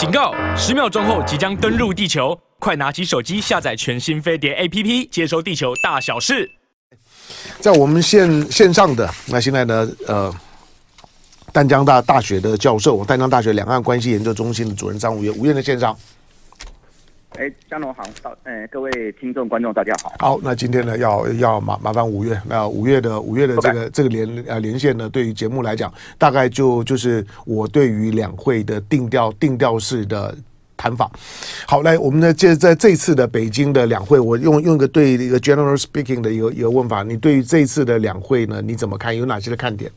警告！十秒钟后即将登陆地球，快拿起手机下载全新飞碟 APP，接收地球大小事。在我们线线上的那现在呢，呃，淡江大大学的教授，淡江大学两岸关系研究中心的主任张五月，五月的线上。哎，江龙好，到，呃，各位听众观众大家好。好，那今天呢，要要麻麻烦五月，那五月的五月的这个.这个连呃连线呢，对于节目来讲，大概就就是我对于两会的定调定调式的谈法。好，来，我们呢，接在这次的北京的两会，我用用一个对一个 general speaking 的一个一个问法，你对于这次的两会呢，你怎么看？有哪些的看点？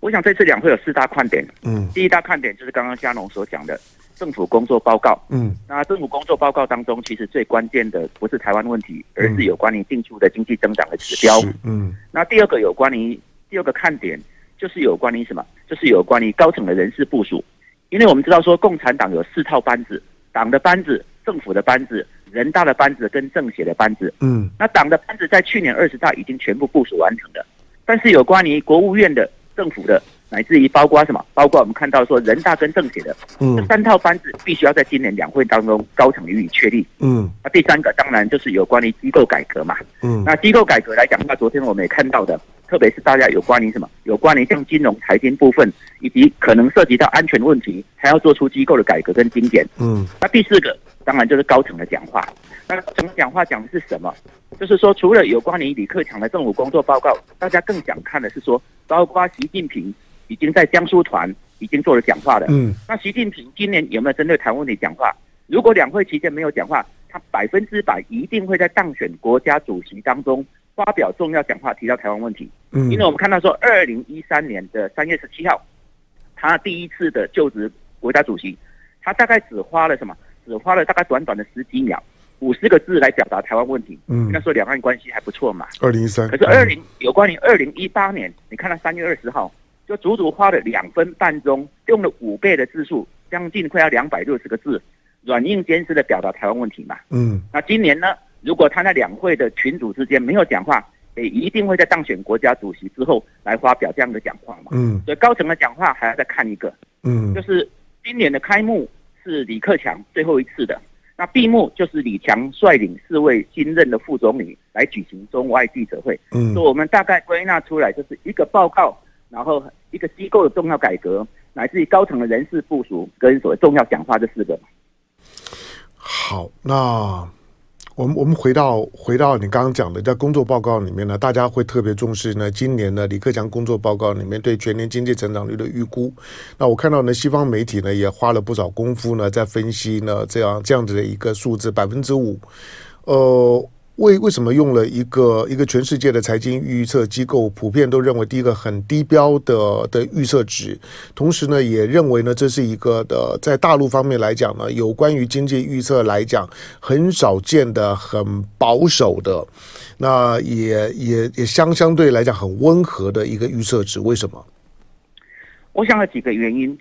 我想这次两会有四大看点。嗯，第一大看点就是刚刚嘉龙所讲的。政府工作报告，嗯，那政府工作报告当中，其实最关键的不是台湾问题，而是有关于进出的经济增长的指标，嗯，那第二个有关于第二个看点，就是有关于什么？就是有关于高层的人事部署，因为我们知道说，共产党有四套班子，党的班子、政府的班子、人大的班子跟政协的班子，嗯，那党的班子在去年二十大已经全部部署完成了，但是有关于国务院的、政府的。乃至于包括什么？包括我们看到说，人大跟政协的，嗯，这三套班子必须要在今年两会当中高层予以确立，嗯。那第三个当然就是有关于机构改革嘛，嗯。那机构改革来讲，那昨天我们也看到的，特别是大家有关于什么？有关于像金融财经部分，以及可能涉及到安全问题，还要做出机构的改革跟精简，嗯。那第四个当然就是高层的讲话。那高层讲话讲的是什么？就是说，除了有关于李克强的政府工作报告，大家更想看的是说，包括习近平。已经在江苏团已经做了讲话了。嗯，那习近平今年有没有针对台湾问题讲话？如果两会期间没有讲话，他百分之百一定会在当选国家主席当中发表重要讲话，提到台湾问题。嗯，因为我们看到说，二零一三年的三月十七号，他第一次的就职国家主席，他大概只花了什么？只花了大概短短的十几秒，五十个字来表达台湾问题。嗯，那时候两岸关系还不错嘛。二零一三，可是二零有关于二零一八年，你看到三月二十号。就足足花了两分半钟，用了五倍的字数，将近快要两百六十个字，软硬兼施的表达台湾问题嘛。嗯。那今年呢？如果他在两会的群组之间没有讲话，也一定会在当选国家主席之后来发表这样的讲话嘛。嗯。所以高层的讲话还要再看一个。嗯。就是今年的开幕是李克强最后一次的，那闭幕就是李强率领四位新任的副总理来举行中外记者会。嗯。所以我们大概归纳出来就是一个报告。然后一个机构的重要改革，乃至于高层的人事部署跟所谓重要讲话这四个。好，那我们我们回到回到你刚刚讲的，在工作报告里面呢，大家会特别重视呢，今年呢李克强工作报告里面对全年经济成长率的预估。那我看到呢，西方媒体呢也花了不少功夫呢，在分析呢这样这样子的一个数字百分之五，呃。为为什么用了一个一个全世界的财经预测机构普遍都认为第一个很低标的的预测值，同时呢也认为呢这是一个的在大陆方面来讲呢有关于经济预测来讲很少见的很保守的，那也也也相相对来讲很温和的一个预测值，为什么？我想有几个原因，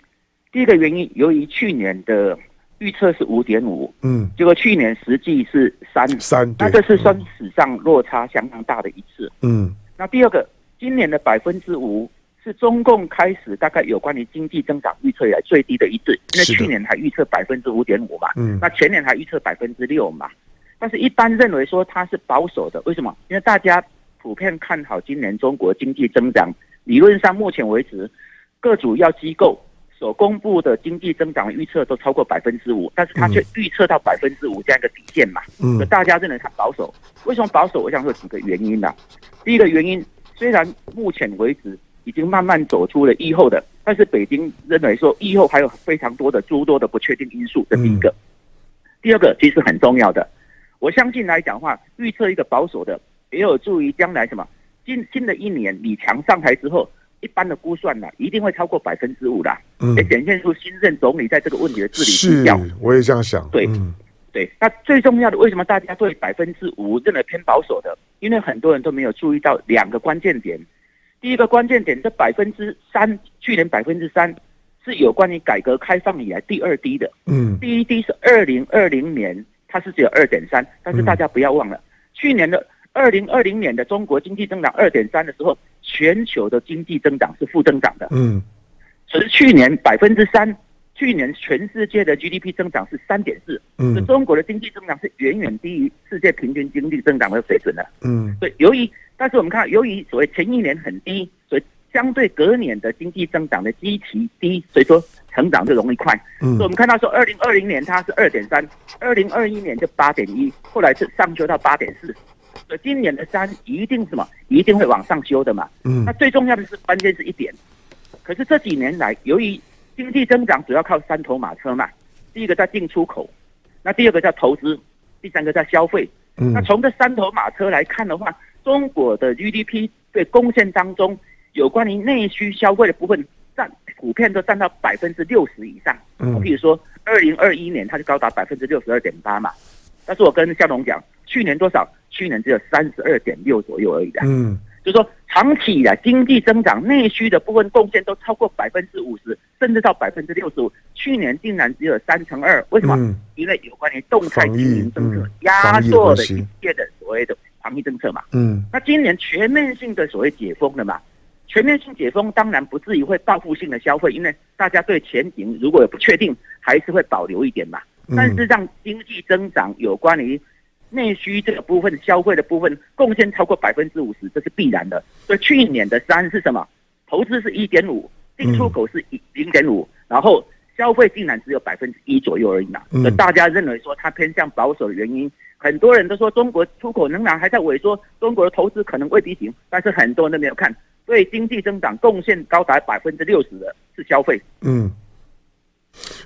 第一个原因由于去年的。预测是五点五，嗯，结果去年实际是三。三，那这是算史上落差相当大的一次，嗯。那第二个，今年的百分之五是中共开始大概有关于经济增长预测以来最低的一次，因为去年还预测百分之五点五嘛，嗯，那前年还预测百分之六嘛，但是一般认为说它是保守的，为什么？因为大家普遍看好今年中国经济增长，理论上目前为止各主要机构。所公布的经济增长预测都超过百分之五，但是他却预测到百分之五这样一个底线嘛，嗯，大家认为他保守。为什么保守？我想说几个原因呢、啊？第一个原因，虽然目前为止已经慢慢走出了疫后的，但是北京认为说疫后还有非常多的诸多的不确定因素，这第一个。第二个其实很重要的，我相信来讲的话，预测一个保守的，也有助于将来什么新新的一年李强上台之后。一般的估算呢，一定会超过百分之五的，嗯，也显现出新任总理在这个问题的治理绩效。是，我也这样想。对，嗯、对。那最重要的，为什么大家对百分之五认为偏保守的？因为很多人都没有注意到两个关键点。第一个关键点，这百分之三，去年百分之三是有关于改革开放以来第二低的。嗯，第一低是二零二零年，它是只有二点三，但是大家不要忘了，嗯、去年的。二零二零年的中国经济增长二点三的时候，全球的经济增长是负增长的。嗯，只是去年百分之三，去年全世界的 GDP 增长是三点四，嗯，中国的经济增长是远远低于世界平均经济增长的水准的，嗯，对，由于但是我们看，由于所谓前一年很低，所以相对隔年的经济增长的基期低，所以说成长就容易快，嗯，所以我们看到说二零二零年它是二点三，二零二一年就八点一，后来是上修到八点四，今年的山一定什么？一定会往上修的嘛，嗯，那最重要的是关键是一点，可是这几年来由于经济增长主要靠三头马车嘛，第一个叫进出口，那第二个叫投资，第三个叫消费。嗯，那从这三头马车来看的话，中国的 GDP 对贡献当中，有关于内需消费的部分占普遍都占到百分之六十以上。嗯，比如说二零二一年它就高达百分之六十二点八嘛，但是我跟夏龙讲，去年多少？去年只有三十二点六左右而已的。嗯。就是说，长期以来经济增长内需的部分贡献都超过百分之五十，甚至到百分之六十五。去年竟然只有三成二，为什么？嗯、因为有关于动态清零政策压缩的一切的所谓的防疫政策嘛。嗯。那今年全面性的所谓解封了嘛？全面性解封当然不至于会报复性的消费，因为大家对前景如果有不确定，还是会保留一点嘛。但是让经济增长有关于。内需这个部分，消费的部分贡献超过百分之五十，这是必然的。所以去年的三是什么？投资是一点五，进出口是一零点五，然后消费竟然只有百分之一左右而已嘛。所以大家认为说它偏向保守的原因，很多人都说中国出口仍然还在萎缩，中国的投资可能未必行，但是很多人都没有看，对经济增长贡献高达百分之六十的是消费。嗯。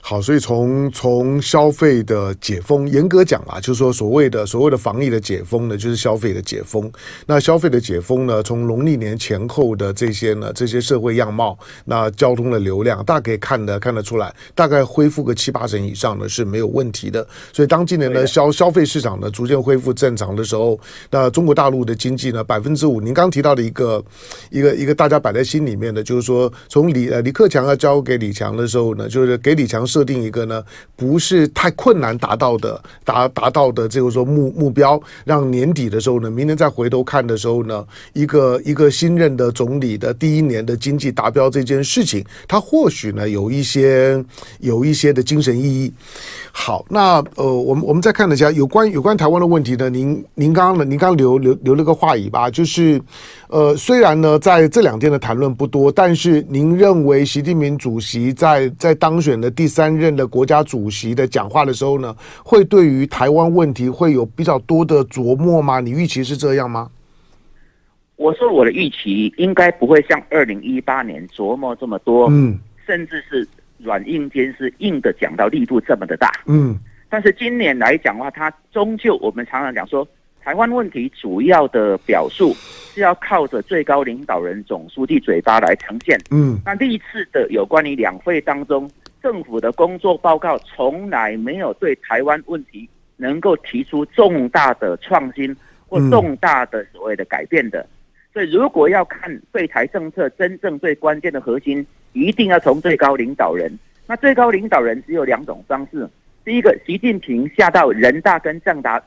好，所以从从消费的解封，严格讲啊，就是说所谓的所谓的防疫的解封呢，就是消费的解封。那消费的解封呢，从农历年前后的这些呢，这些社会样貌，那交通的流量，大家可以看得看得出来，大概恢复个七八成以上呢是没有问题的。所以当今年呢消消费市场呢逐渐恢复正常的时候，那中国大陆的经济呢百分之五，您刚提到的一个一个一个大家摆在心里面的，就是说从李呃李克强要交给李强的时候呢，就是给李李强设定一个呢，不是太困难达到的达达到的这个说目目标，让年底的时候呢，明年再回头看的时候呢，一个一个新任的总理的第一年的经济达标这件事情，他或许呢有一些有一些的精神意义。好，那呃，我们我们再看一下有关有关台湾的问题呢，您您刚刚呢，您刚刚留留留了个话语吧，就是呃，虽然呢在这两天的谈论不多，但是您认为习近平主席在在当选的第三任的国家主席的讲话的时候呢，会对于台湾问题会有比较多的琢磨吗？你预期是这样吗？我说我的预期应该不会像二零一八年琢磨这么多，嗯，甚至是。软硬兼施，硬的讲到力度这么的大，嗯，但是今年来讲的话，它终究我们常常讲说，台湾问题主要的表述是要靠着最高领导人总书记嘴巴来呈现，嗯，那历次的有关于两会当中，政府的工作报告从来没有对台湾问题能够提出重大的创新或重大的所谓的改变的，所以如果要看对台政策真正最关键的核心。一定要从最高领导人，那最高领导人只有两种方式。第一个，习近平下到人大跟政达，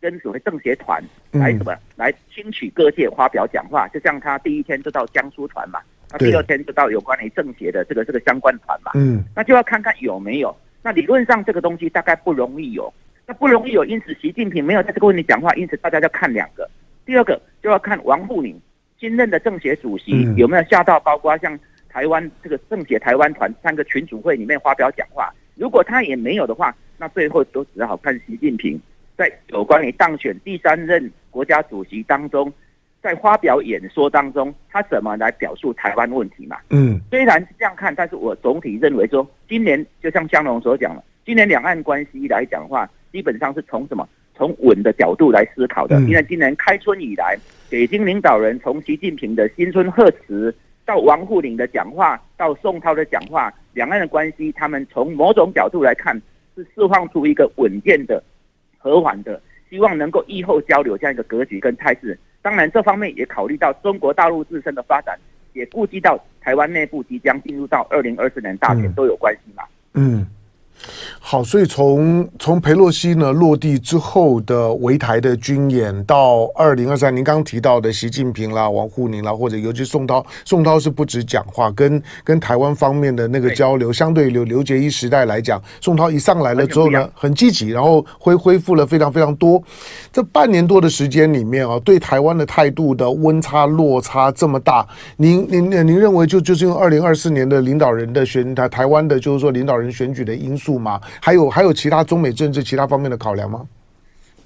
跟所谓政协团来什么、来听取各界发表讲话，就像他第一天就到江苏团嘛，那第二天就到有关于政协的这个这个相关团嘛，嗯，那就要看看有没有。那理论上这个东西大概不容易有，那不容易有，因此习近平没有在这个问题讲话，因此大家就看两个。第二个就要看王沪宁新任的政协主席有没有下到，包括像。台湾这个政协台湾团三个群组会里面发表讲话，如果他也没有的话，那最后都只好看习近平在有关于当选第三任国家主席当中，在发表演说当中，他怎么来表述台湾问题嘛？嗯，虽然是这样看，但是我总体认为说，今年就像江龙所讲了，今年两岸关系来讲的话，基本上是从什么？从稳的角度来思考的，因为今年开春以来，北京领导人从习近平的新春贺词。到王沪宁的讲话，到宋涛的讲话，两岸的关系，他们从某种角度来看，是释放出一个稳健的、和缓的，希望能够疫后交流这样一个格局跟态势。当然，这方面也考虑到中国大陆自身的发展，也顾及到台湾内部即将进入到二零二四年大选都有关系嘛。嗯。好，所以从从裴洛西呢落地之后的围台的军演，到二零二三，您刚刚提到的习近平啦、王沪宁啦，或者尤其宋涛，宋涛是不止讲话，跟跟台湾方面的那个交流，相对刘刘结一时代来讲，宋涛一上来了之后呢，很积极，然后恢恢复了非常非常多。这半年多的时间里面啊，对台湾的态度的温差落差这么大，您您您认为就就是因为二零二四年的领导人的选台台湾的，就是说领导人选举的因素吗？还有还有其他中美政治其他方面的考量吗？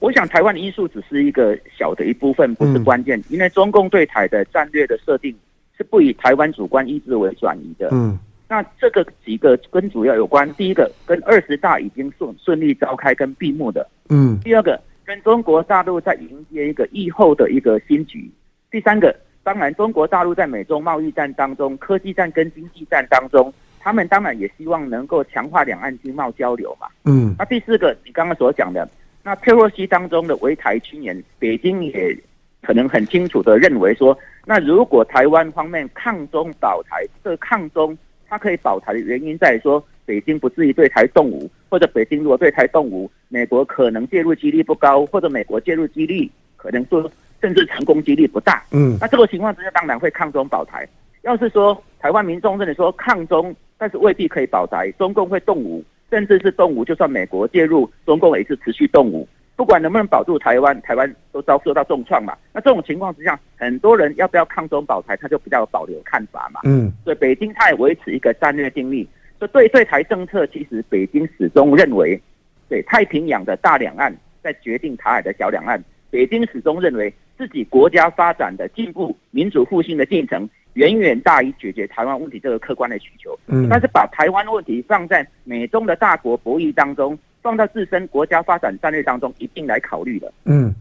我想台湾的因素只是一个小的一部分，不是关键。嗯、因为中共对台的战略的设定是不以台湾主观意志为转移的。嗯，那这个几个跟主要有关，第一个跟二十大已经顺顺利召开跟闭幕的。嗯，第二个跟中国大陆在迎接一个疫后的一个新局。第三个，当然中国大陆在美中贸易战当中、科技战跟经济战当中。他们当然也希望能够强化两岸经贸交流嘛。嗯，那第四个，你刚刚所讲的，那佩洛西当中的围台青年，北京也可能很清楚的认为说，那如果台湾方面抗中保台，这个抗中它可以保台的原因在于说，北京不至于对台动武，或者北京如果对台动武，美国可能介入几率不高，或者美国介入几率可能说甚至成功几率不大。嗯，那这个情况之下，当然会抗中保台。要是说台湾民众认为说抗中，但是未必可以保台，中共会动武，甚至是动武，就算美国介入，中共也是持续动武。不管能不能保住台湾，台湾都遭受到重创嘛。那这种情况之下，很多人要不要抗中保台，他就比较有保留看法嘛。嗯，所以北京他也维持一个战略定力，所以对对台政策，其实北京始终认为，对太平洋的大两岸在决定台海的小两岸，北京始终认为自己国家发展的进步、民主复兴的进程。远远大于解决台湾问题这个客观的需求，嗯，但是把台湾问题放在美中的大国博弈当中，放到自身国家发展战略当中，一定来考虑的。嗯，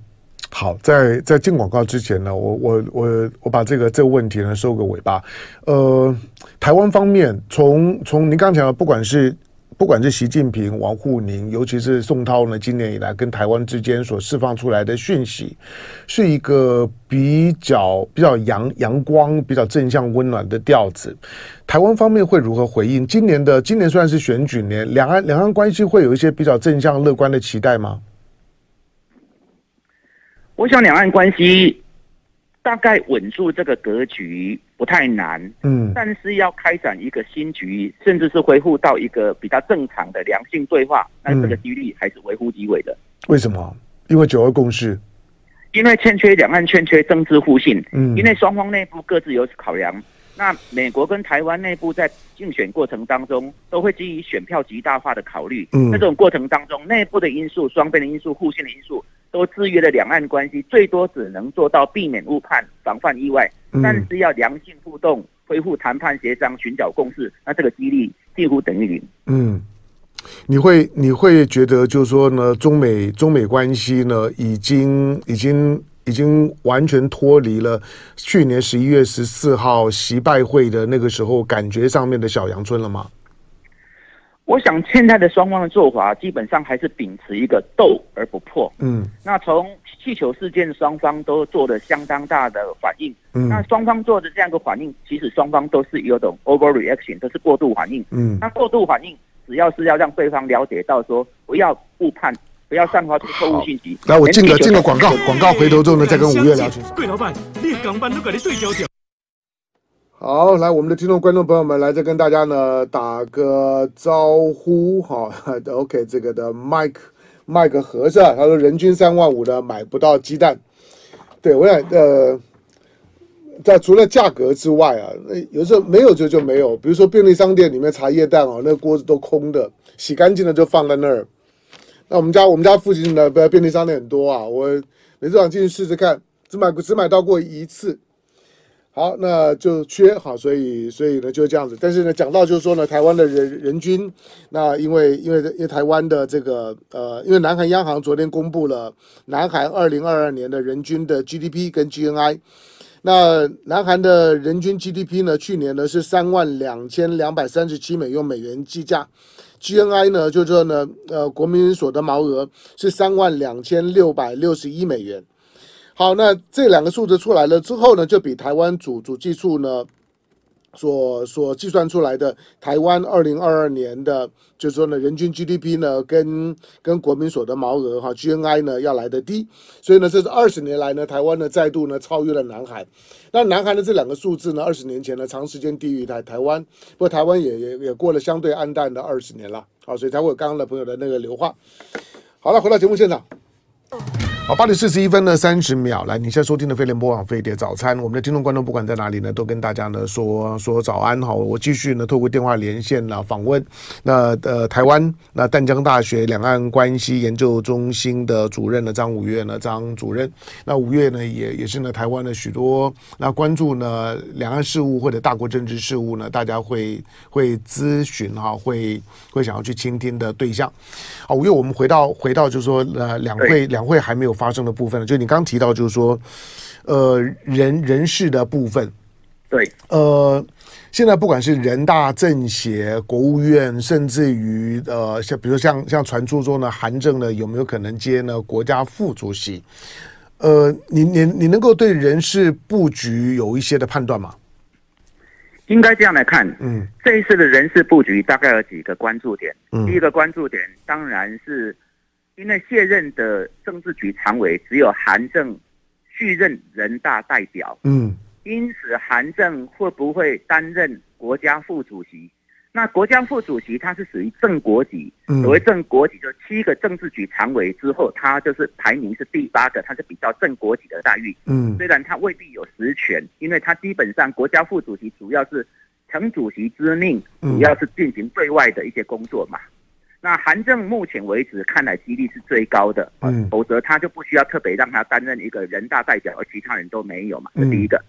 好，在在进广告之前呢，我我我我把这个这个问题呢收个尾巴。呃，台湾方面，从从您刚才讲的，不管是。不管是习近平、王沪宁，尤其是宋涛呢，今年以来跟台湾之间所释放出来的讯息，是一个比较比较阳阳光、比较正向、温暖的调子。台湾方面会如何回应？今年的今年算是选举年，两岸两岸关系会有一些比较正向、乐观的期待吗？我想两岸关系。大概稳住这个格局不太难，嗯，但是要开展一个新局，甚至是恢复到一个比较正常的良性对话，那这个几率还是微乎其微的。为什么？因为九二共识，因为欠缺两岸欠缺政治互信，嗯，因为双方内部各自有考量。那美国跟台湾内部在竞选过程当中，都会基于选票极大化的考虑，嗯，那这种过程当中，内部的因素、双边的因素、互信的因素。都制约了两岸关系，最多只能做到避免误判、防范意外，但是要良性互动、恢复谈判协商、寻找共识，那这个几率几乎等于零。嗯，你会你会觉得就是说呢，中美中美关系呢，已经已经已经完全脱离了去年十一月十四号习拜会的那个时候感觉上面的小阳春了吗？我想现在的双方的做法基本上还是秉持一个斗而不破。嗯，那从气球事件，双方都做了相当大的反应。嗯，那双方做的这样一个反应，其实双方都是有种 overreaction，都是过度反应。嗯，那过度反应，只要是要让对方了解到说，不要误判，不要散发出错误信息。来，我进个进个广告，广告回头之后呢，再跟五月聊。贵老板，你刚办都给你对焦焦。好，来我们的听众观众朋友们，来再跟大家呢打个招呼哈。OK，这个的 Mike Mike 和尚他说人均三万五的买不到鸡蛋。对，我想呃，在除了价格之外啊，那有时候没有就就没有。比如说便利商店里面茶叶蛋哦，那个锅子都空的，洗干净了就放在那儿。那我们家我们家附近的便利商店很多啊，我每次想进去试试看，只买只买到过一次。好，那就缺好，所以所以呢就是这样子。但是呢，讲到就是说呢，台湾的人人均，那因为因为因为台湾的这个呃，因为南韩央行昨天公布了南韩二零二二年的人均的 GDP 跟 GNI，那南韩的人均 GDP 呢，去年呢是三万两千两百三十七美用美元计价，GNI 呢就是说呢，呃，国民所得毛额是三万两千六百六十一美元。好，那这两个数字出来了之后呢，就比台湾主主计处呢所所计算出来的台湾二零二二年的，就是说呢，人均 GDP 呢，跟跟国民所得毛额哈 GNI 呢要来得低，所以呢，这是二十年来呢，台湾呢再度呢超越了南韩。那南韩的这两个数字呢，二十年前呢长时间低于台台湾，不过台湾也也也过了相对黯淡的二十年了，好，所以才会有刚刚的朋友的那个留话。好了，回到节目现场。好，八点四十一分呢，三十秒。来，你现在收听的飞碟联播网飞碟早餐，我们的听众观众不管在哪里呢，都跟大家呢说说早安。好，我继续呢透过电话连线呢访问那呃台湾那淡江大学两岸关系研究中心的主任呢张五月呢张主任。那五月呢也也是呢台湾的许多那关注呢两岸事务或者大国政治事务呢，大家会会咨询哈，会会想要去倾听的对象。好，五月，我们回到回到就是说呃两会两会还没有。发生的部分呢，就你刚刚提到，就是说，呃，人人事的部分，对，呃，现在不管是人大、政协、国务院，甚至于呃，像比如像像传出说呢，韩正呢有没有可能接呢国家副主席？呃，你你你能够对人事布局有一些的判断吗？应该这样来看，嗯，这一次的人事布局大概有几个关注点，嗯，第一个关注点当然是。因为卸任的政治局常委只有韩正续任人大代表，嗯，因此韩正会不会担任国家副主席？那国家副主席他是属于正国级，所谓正国级就七个政治局常委之后，他就是排名是第八个，他是比较正国级的待遇，嗯，虽然他未必有实权，因为他基本上国家副主席主要是承主席之命，主要是进行对外的一些工作嘛。那韩正目前为止看来几率是最高的，嗯，否则他就不需要特别让他担任一个人大代表，而其他人都没有嘛，这第一个。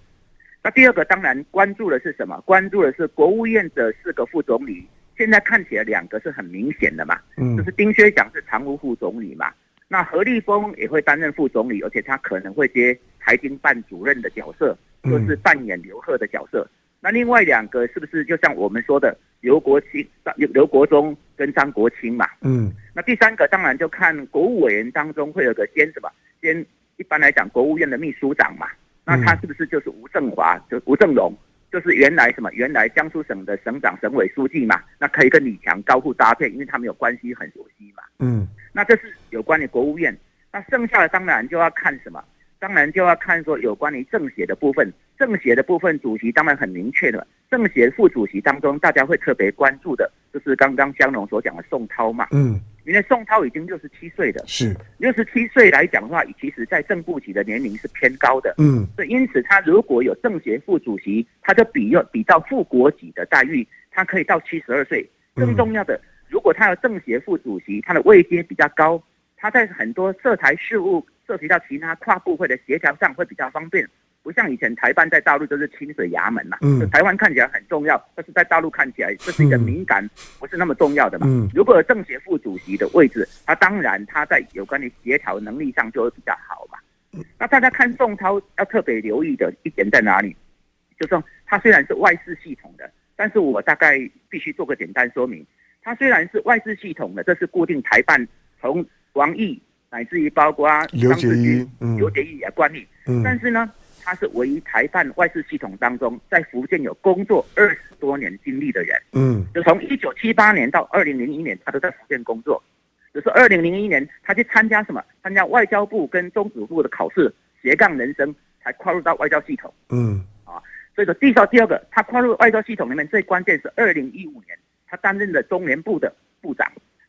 那第二个当然关注的是什么？关注的是国务院的四个副总理，现在看起来两个是很明显的嘛，嗯，就是丁薛祥是常务副总理嘛，那何立峰也会担任副总理，而且他可能会接财经办主任的角色，就是扮演刘鹤的角色。那另外两个是不是就像我们说的刘国清、刘刘国忠跟张国清嘛？嗯。那第三个当然就看国务委员当中会有个兼什么？兼一般来讲国务院的秘书长嘛。那他是不是就是吴正华？就吴正荣，就是原来什么？原来江苏省的省长、省委书记嘛。那可以跟李强高度搭配，因为他们有关系很熟悉嘛。嗯。那这是有关于国务院。那剩下的当然就要看什么？当然就要看说有关于政协的部分。政协的部分主席当然很明确的，政协副主席当中，大家会特别关注的，就是刚刚香农所讲的宋涛嘛。嗯，因为宋涛已经六十七岁了，是六十七岁来讲的话，其实在正部级的年龄是偏高的。嗯，所以因此他如果有政协副主席，他就比要比到副国级的待遇，他可以到七十二岁。更重要的，如果他有政协副主席，他的位阶比较高，他在很多涉台事务涉及到其他跨部会的协调上会比较方便。不像以前台办在大陆就是清水衙门嘛，嗯，台湾看起来很重要，但是在大陆看起来这是一个敏感，不是那么重要的嘛。嗯，如果有政协副主席的位置，他当然他在有关的协调能力上就会比较好嘛。那大家看宋涛要特别留意的一点在哪里？就是说他虽然是外事系统的，但是我大概必须做个简单说明。他虽然是外事系统的，这是固定台办从王毅乃至于包括刘捷一、刘捷一也管理，嗯，但是呢。他是唯一台办外事系统当中在福建有工作二十多年经历的人。嗯，就从一九七八年到二零零一年，他都在福建工作。就是二零零一年，他去参加什么？参加外交部跟中组部的考试，斜杠人生才跨入到外交系统。嗯，啊，所以说介绍第二个，他跨入外交系统里面最关键是二零一五年，他担任了中联部的部长。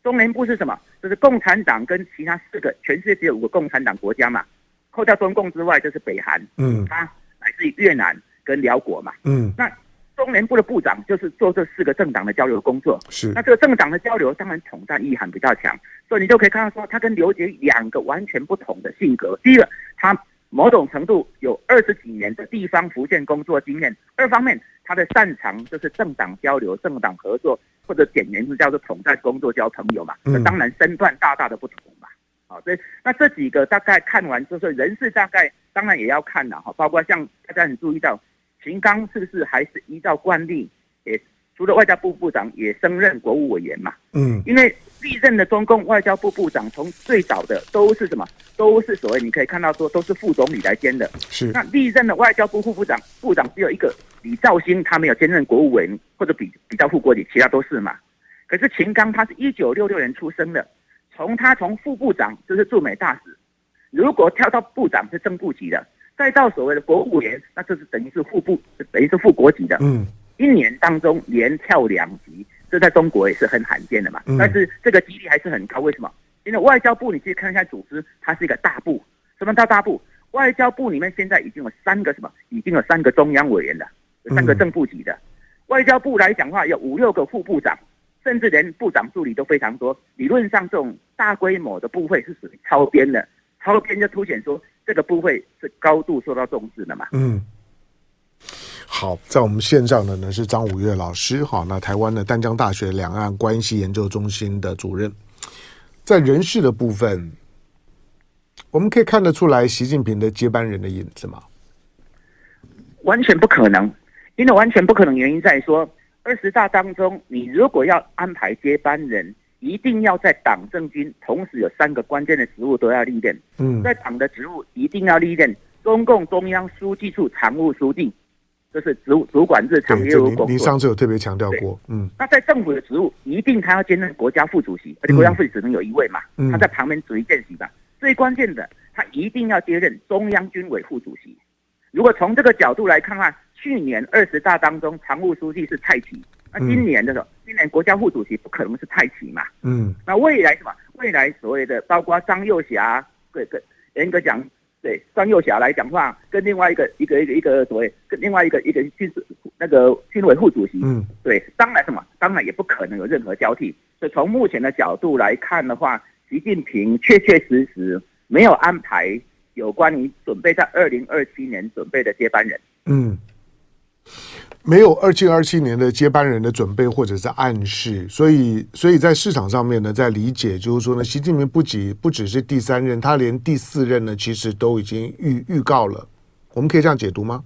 中联部是什么？就是共产党跟其他四个，全世界只有五个共产党国家嘛。扣掉中共之外，就是北韩，嗯，它来自于越南跟辽国嘛，嗯，那中联部的部长就是做这四个政党的交流工作，是，那这个政党的交流当然统战意涵比较强，所以你就可以看到说，他跟刘杰两个完全不同的性格。第一个，他某种程度有二十几年的地方福建工作经验；二方面，他的擅长就是政党交流、政党合作，或者简言之叫做统战工作、交朋友嘛，那当然身段大大的不同嘛。好，所以那这几个大概看完就是，人事大概当然也要看了哈，包括像大家很注意到，秦刚是不是还是依照惯例，也除了外交部部长也升任国务委员嘛？嗯，因为历任的中共外交部部长从最早的都是什么？都是所谓你可以看到说都是副总理来兼的。是。那历任的外交部副部长，部长只有一个李肇星，他没有兼任国务委员或者比比较副国理，其他都是嘛。可是秦刚他是一九六六年出生的，从他从副部长就是驻美大使，如果跳到部长是正部级的，再到所谓的国务委员，那这是等于是副部，等于是副国级的。嗯。一年当中连跳两级，这在中国也是很罕见的嘛。嗯、但是这个几率还是很高，为什么？因为外交部你去看一下组织，它是一个大部。什么叫大部？外交部里面现在已经有三个什么？已经有三个中央委员了，有三个正部级的。嗯、外交部来讲的话，有五六个副部长，甚至连部长助理都非常多。理论上，这种大规模的部会是属于超编的，超编就凸显说这个部会是高度受到重视的嘛。嗯。好，在我们线上的呢是张五岳老师，好，那台湾的淡江大学两岸关系研究中心的主任，在人事的部分，我们可以看得出来习近平的接班人的影子吗？完全不可能，因为完全不可能原因在说，二十大当中，你如果要安排接班人，一定要在党政军同时有三个关键的职务都要历练。嗯，在党的职务一定要历练，中共中央书记处常务书记。这是主主管日常业务工作。您上次有特别强调过，嗯。那在政府的职务，一定他要兼任国家副主席，而且国家副主席只能有一位嘛，嗯、他在旁边属于见习吧。最关键的，他一定要接任中央军委副主席。如果从这个角度来看的话，去年二十大当中，常务书记是蔡奇，那今年的时候，嗯、今年国家副主席不可能是蔡奇嘛，嗯。那未来什么？未来所谓的包括张幼霞，对对，严格讲。对张又侠来讲话，跟另外一个一个一个一个所谓跟另外一个一个军事那个军委副主席，嗯，对，当然什么，当然也不可能有任何交替。所以从目前的角度来看的话，习近平确确实实没有安排有关于准备在二零二七年准备的接班人，嗯。没有二七二七年的接班人的准备或者是暗示，所以所以在市场上面呢，在理解就是说呢，习近平不仅不只是第三任，他连第四任呢，其实都已经预预告了。我们可以这样解读吗？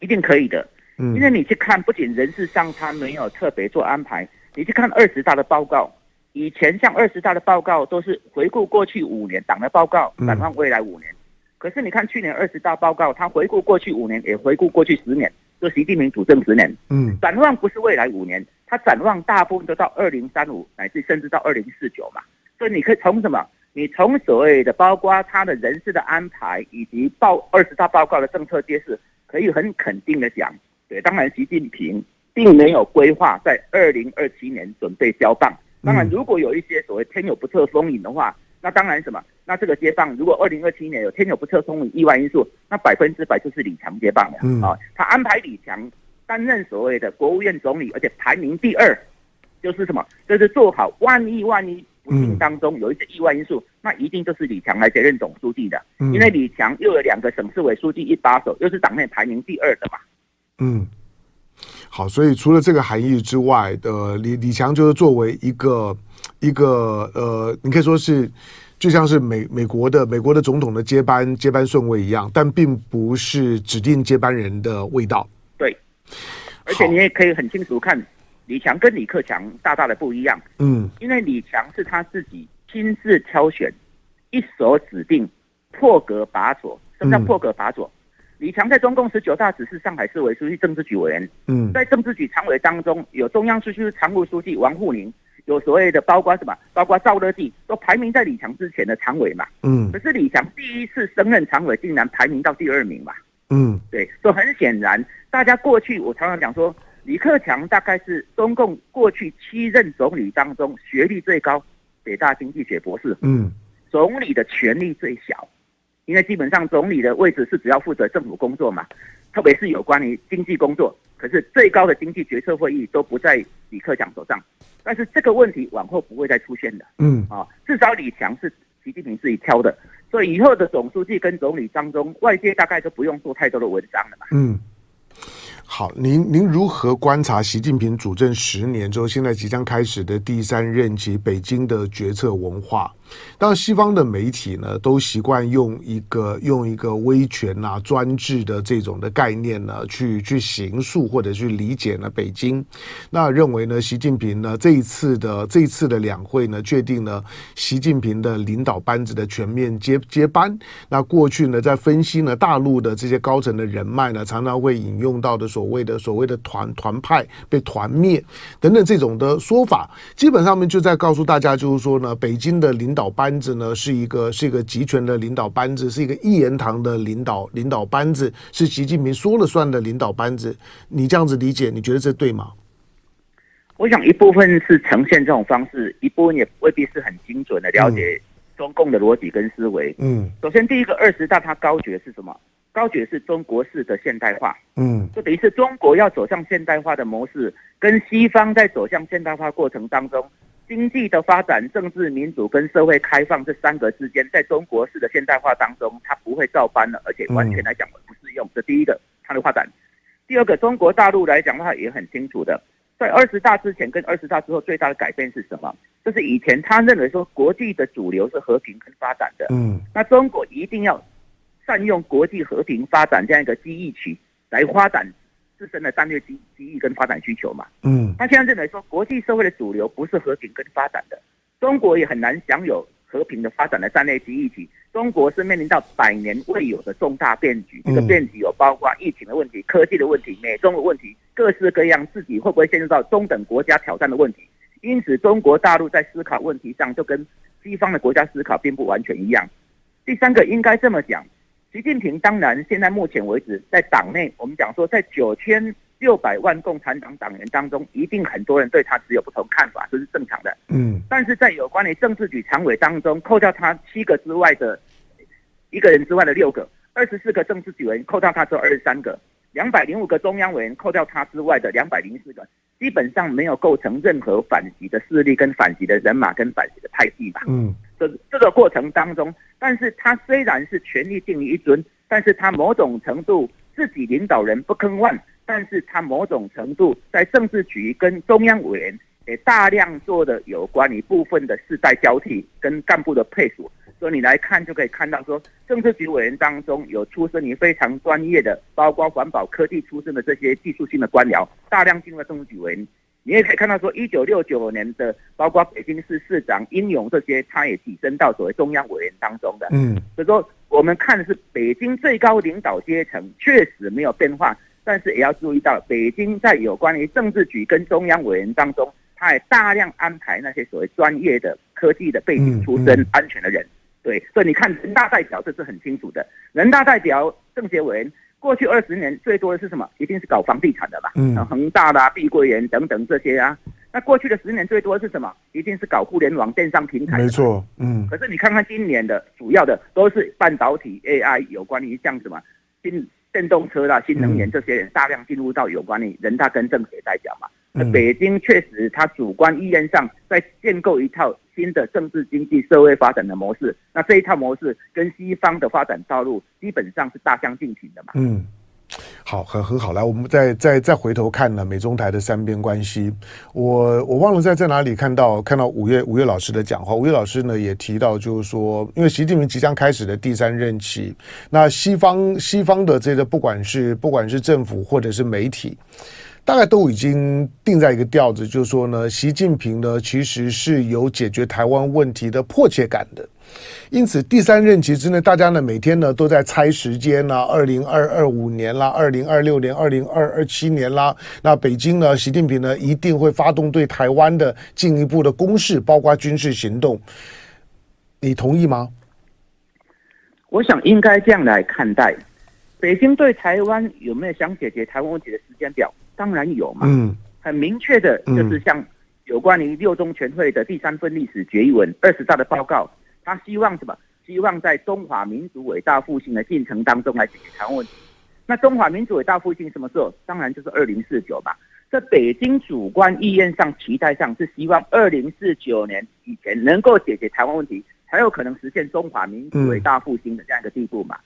一定可以的，嗯，因为你去看，不仅人事上他没有特别做安排，你去看二十大的报告，以前像二十大的报告都是回顾过去五年党的报告，展望未来五年。嗯、可是你看去年二十大报告，他回顾过去五年，也回顾过去十年。说习近平主政十年，嗯，展望不是未来五年，他展望大部分都到二零三五，乃至甚至到二零四九嘛。所以你可以从什么？你从所谓的包括他的人事的安排，以及报二十大报告的政策揭示，可以很肯定的讲，对，当然习近平并没有规划在二零二七年准备交棒。当然，如果有一些所谓天有不测风云的话。那当然什么？那这个接棒，如果二零二七年有天有不测风云意外因素，那百分之百就是李强接棒了。嗯啊，他安排李强担任所谓的国务院总理，而且排名第二，就是什么？就是做好万一万一不幸当中有一些意外因素，嗯、那一定就是李强来接任总书记的。嗯、因为李强又有两个省市委书记一把手，又是党内排名第二的嘛。嗯，好，所以除了这个含义之外的，李李强就是作为一个。一个呃，你可以说是就像是美美国的美国的总统的接班接班顺位一样，但并不是指定接班人的味道。对，而且你也可以很清楚看李强跟李克强大大的不一样。嗯，因为李强是他自己亲自挑选，一手指定，破格拔擢。什么叫破格拔擢？嗯、李强在中共十九大只是上海市委书记、政治局委员。嗯，在政治局常委当中有中央书记常务书记王沪宁。有所谓的，包括什么？包括赵乐际都排名在李强之前的常委嘛。嗯。可是李强第一次升任常委，竟然排名到第二名嘛。嗯。对，所以很显然，大家过去我常常讲说，李克强大概是中共过去七任总理当中学历最高，北大经济学博士。嗯。总理的权力最小，因为基本上总理的位置是只要负责政府工作嘛，特别是有关于经济工作。可是最高的经济决策会议都不在李克强手上。但是这个问题往后不会再出现的，嗯啊，至少李强是习近平自己挑的，所以以后的总书记跟总理当中，外界大概都不用做太多的文章了嘛。嗯，好，您您如何观察习近平主政十年之后，现在即将开始的第三任期北京的决策文化？当，西方的媒体呢，都习惯用一个用一个威权啊、专制的这种的概念呢，去去形塑或者去理解呢北京。那认为呢，习近平呢这一次的这一次的两会呢，确定了习近平的领导班子的全面接接班。那过去呢，在分析呢大陆的这些高层的人脉呢，常常会引用到的所谓的所谓的团团派被团灭等等这种的说法，基本上面就在告诉大家，就是说呢，北京的领导班子呢是一个是一个集权的领导班子，是一个一言堂的领导领导班子，是习近平说了算的领导班子。你这样子理解，你觉得这对吗？我想一部分是呈现这种方式，一部分也未必是很精准的了解中共的逻辑跟思维。嗯，首先第一个二十大它高举是什么？高举是中国式的现代化。嗯，就等于是中国要走向现代化的模式，跟西方在走向现代化过程当中，经济的发展、政治民主跟社会开放这三个之间，在中国式的现代化当中，它不会照搬了，而且完全来讲不适用。这第一个它的发展。第二个，中国大陆来讲的话也很清楚的。在二十大之前跟二十大之后，最大的改变是什么？就是以前他认为说国际的主流是和平跟发展的，嗯，那中国一定要善用国际和平发展这样一个机遇区来发展自身的战略机机遇跟发展需求嘛，嗯，他现在认为说国际社会的主流不是和平跟发展的，中国也很难享有和平的发展的战略机遇期。中国是面临到百年未有的重大变局，这个变局有包括疫情的问题、科技的问题、美中的问题，各式各样，自己会不会陷入到中等国家挑战的问题。因此，中国大陆在思考问题上就跟西方的国家思考并不完全一样。第三个应该这么讲，习近平当然现在目前为止在党内，我们讲说在九千。六百万共产党党员当中，一定很多人对他持有不同看法，这是正常的。嗯，但是在有关于政治局常委当中，扣掉他七个之外的一个人之外的六个，二十四个政治局委员扣掉他之后二十三个，两百零五个中央委员扣掉他之外的两百零四个，基本上没有构成任何反击的势力跟反击的人马跟反击的派系吧。嗯，这这个过程当中，但是他虽然是权力定于一尊，但是他某种程度自己领导人不吭万。但是他某种程度在政治局跟中央委员也大量做的有关于部分的世代交替跟干部的配属，所以你来看就可以看到说，政治局委员当中有出身于非常专业的，包括环保科技出身的这些技术性的官僚，大量进入政治局委员。你也可以看到说，一九六九年的包括北京市市长殷勇这些，他也跻身到所谓中央委员当中的。嗯，所以说我们看的是北京最高领导阶层确实没有变化。但是也要注意到，北京在有关于政治局跟中央委员当中，他也大量安排那些所谓专业的科技的背景出身、安全的人。对，所以你看人大代表这是很清楚的。人大代表、政协委员，过去二十年最多的是什么？一定是搞房地产的吧？嗯，恒大啦、碧桂园等等这些啊。那过去的十年最多的是什么？一定是搞互联网电商平台。没错，嗯。可是你看看今年的主要的都是半导体、AI 有关于像什么新。电动车啦、新能源这些人大量进入到有关于人大跟政协在讲嘛。那北京确实，他主观意愿上在建构一套新的政治、经济、社会发展的模式。那这一套模式跟西方的发展道路基本上是大相径庭的嘛。嗯。好，很很好，来，我们再再再回头看呢，美中台的三边关系。我我忘了在在哪里看到看到五月五月老师的讲话，五月老师呢也提到，就是说，因为习近平即将开始的第三任期，那西方西方的这个不管是不管是政府或者是媒体。大概都已经定在一个调子，就是说呢，习近平呢其实是有解决台湾问题的迫切感的。因此，第三任期之内，大家呢每天呢都在猜时间啦，二零二二五年啦，二零二六年、二零二二七年啦。那北京呢，习近平呢一定会发动对台湾的进一步的攻势，包括军事行动。你同意吗？我想应该这样来看待，北京对台湾有没有想解决台湾问题的时间表？当然有嘛，嗯，很明确的，就是像有关于六中全会的第三份历史决议文、二十大的报告，他希望什么？希望在中华民族伟大复兴的进程当中来解决台湾问题。那中华民族伟大复兴什么时候？当然就是二零四九嘛。在北京主观意愿上、期待上是希望二零四九年以前能够解决台湾问题，才有可能实现中华民族伟大复兴的这样一个地步嘛。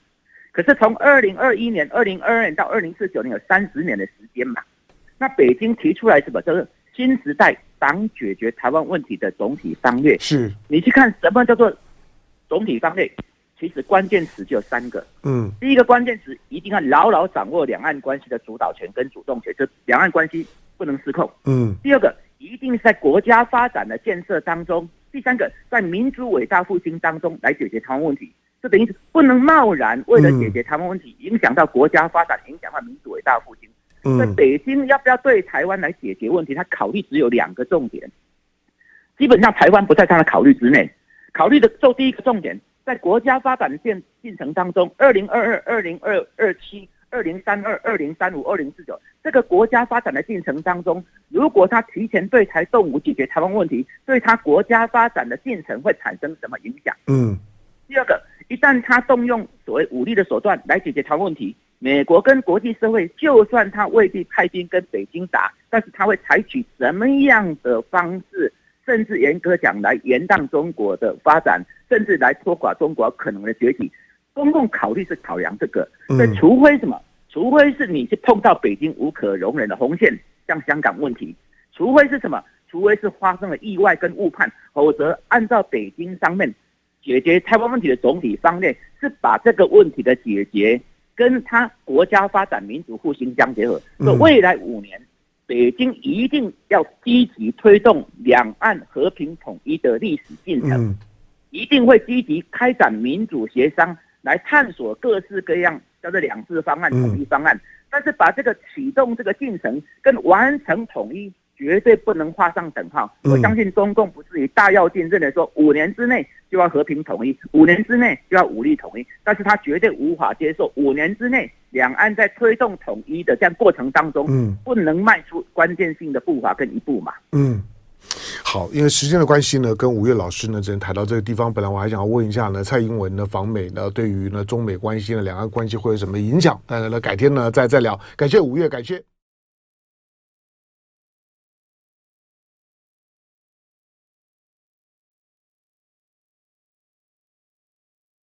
可是从二零二一年、二零二二年到二零四九年有三十年的时间嘛。那北京提出来什么？就是新时代党解决台湾问题的总体方略。是，你去看什么叫做总体方略？其实关键词就有三个。嗯，第一个关键词一定要牢牢掌握两岸关系的主导权跟主动权，就两岸关系不能失控。嗯，第二个一定是在国家发展的建设当中。第三个在民族伟大复兴当中来解决台湾问题。这等于是不能贸然为了解决台湾问题，影响到国家发展，影响到民族伟大复兴。在北京要不要对台湾来解决问题？他考虑只有两个重点，基本上台湾不在他的考虑之内。考虑的就第一个重点。在国家发展进进程当中，二零二二、二零二二七、二零三二、二零三五、二零四九，这个国家发展的进程当中，如果他提前对台动武解决台湾问题，对他国家发展的进程会产生什么影响？嗯。第二个，一旦他动用所谓武力的手段来解决台湾问题，美国跟国际社会，就算他未必派兵跟北京打，但是他会采取什么样的方式？甚至严格讲来，延宕中国的发展，甚至来拖垮中国可能的崛起。公共考虑是考量这个，那除非什么？除非是你是碰到北京无可容忍的红线，像香港问题；除非是什么？除非是发生了意外跟误判，否则按照北京上面解决台湾问题的总体方略，是把这个问题的解决跟他国家发展、民主复兴相结合。说未来五年。北京一定要积极推动两岸和平统一的历史进程，一定会积极开展民主协商，来探索各式各样叫做两制方案、统一方案。但是把这个启动这个进程跟完成统一。绝对不能画上等号。我相信中共不至于大跃进，认为说五年之内就要和平统一，五年之内就要武力统一。但是他绝对无法接受五年之内两岸在推动统一的这样过程当中，嗯，不能迈出关键性的步伐跟一步嘛。嗯，好，因为时间的关系呢，跟五月老师呢只能谈到这个地方。本来我还想要问一下呢，蔡英文呢访美呢，对于呢中美关系呢两岸关系会有什么影响？但是呢改天呢再再聊。感谢五月，感谢。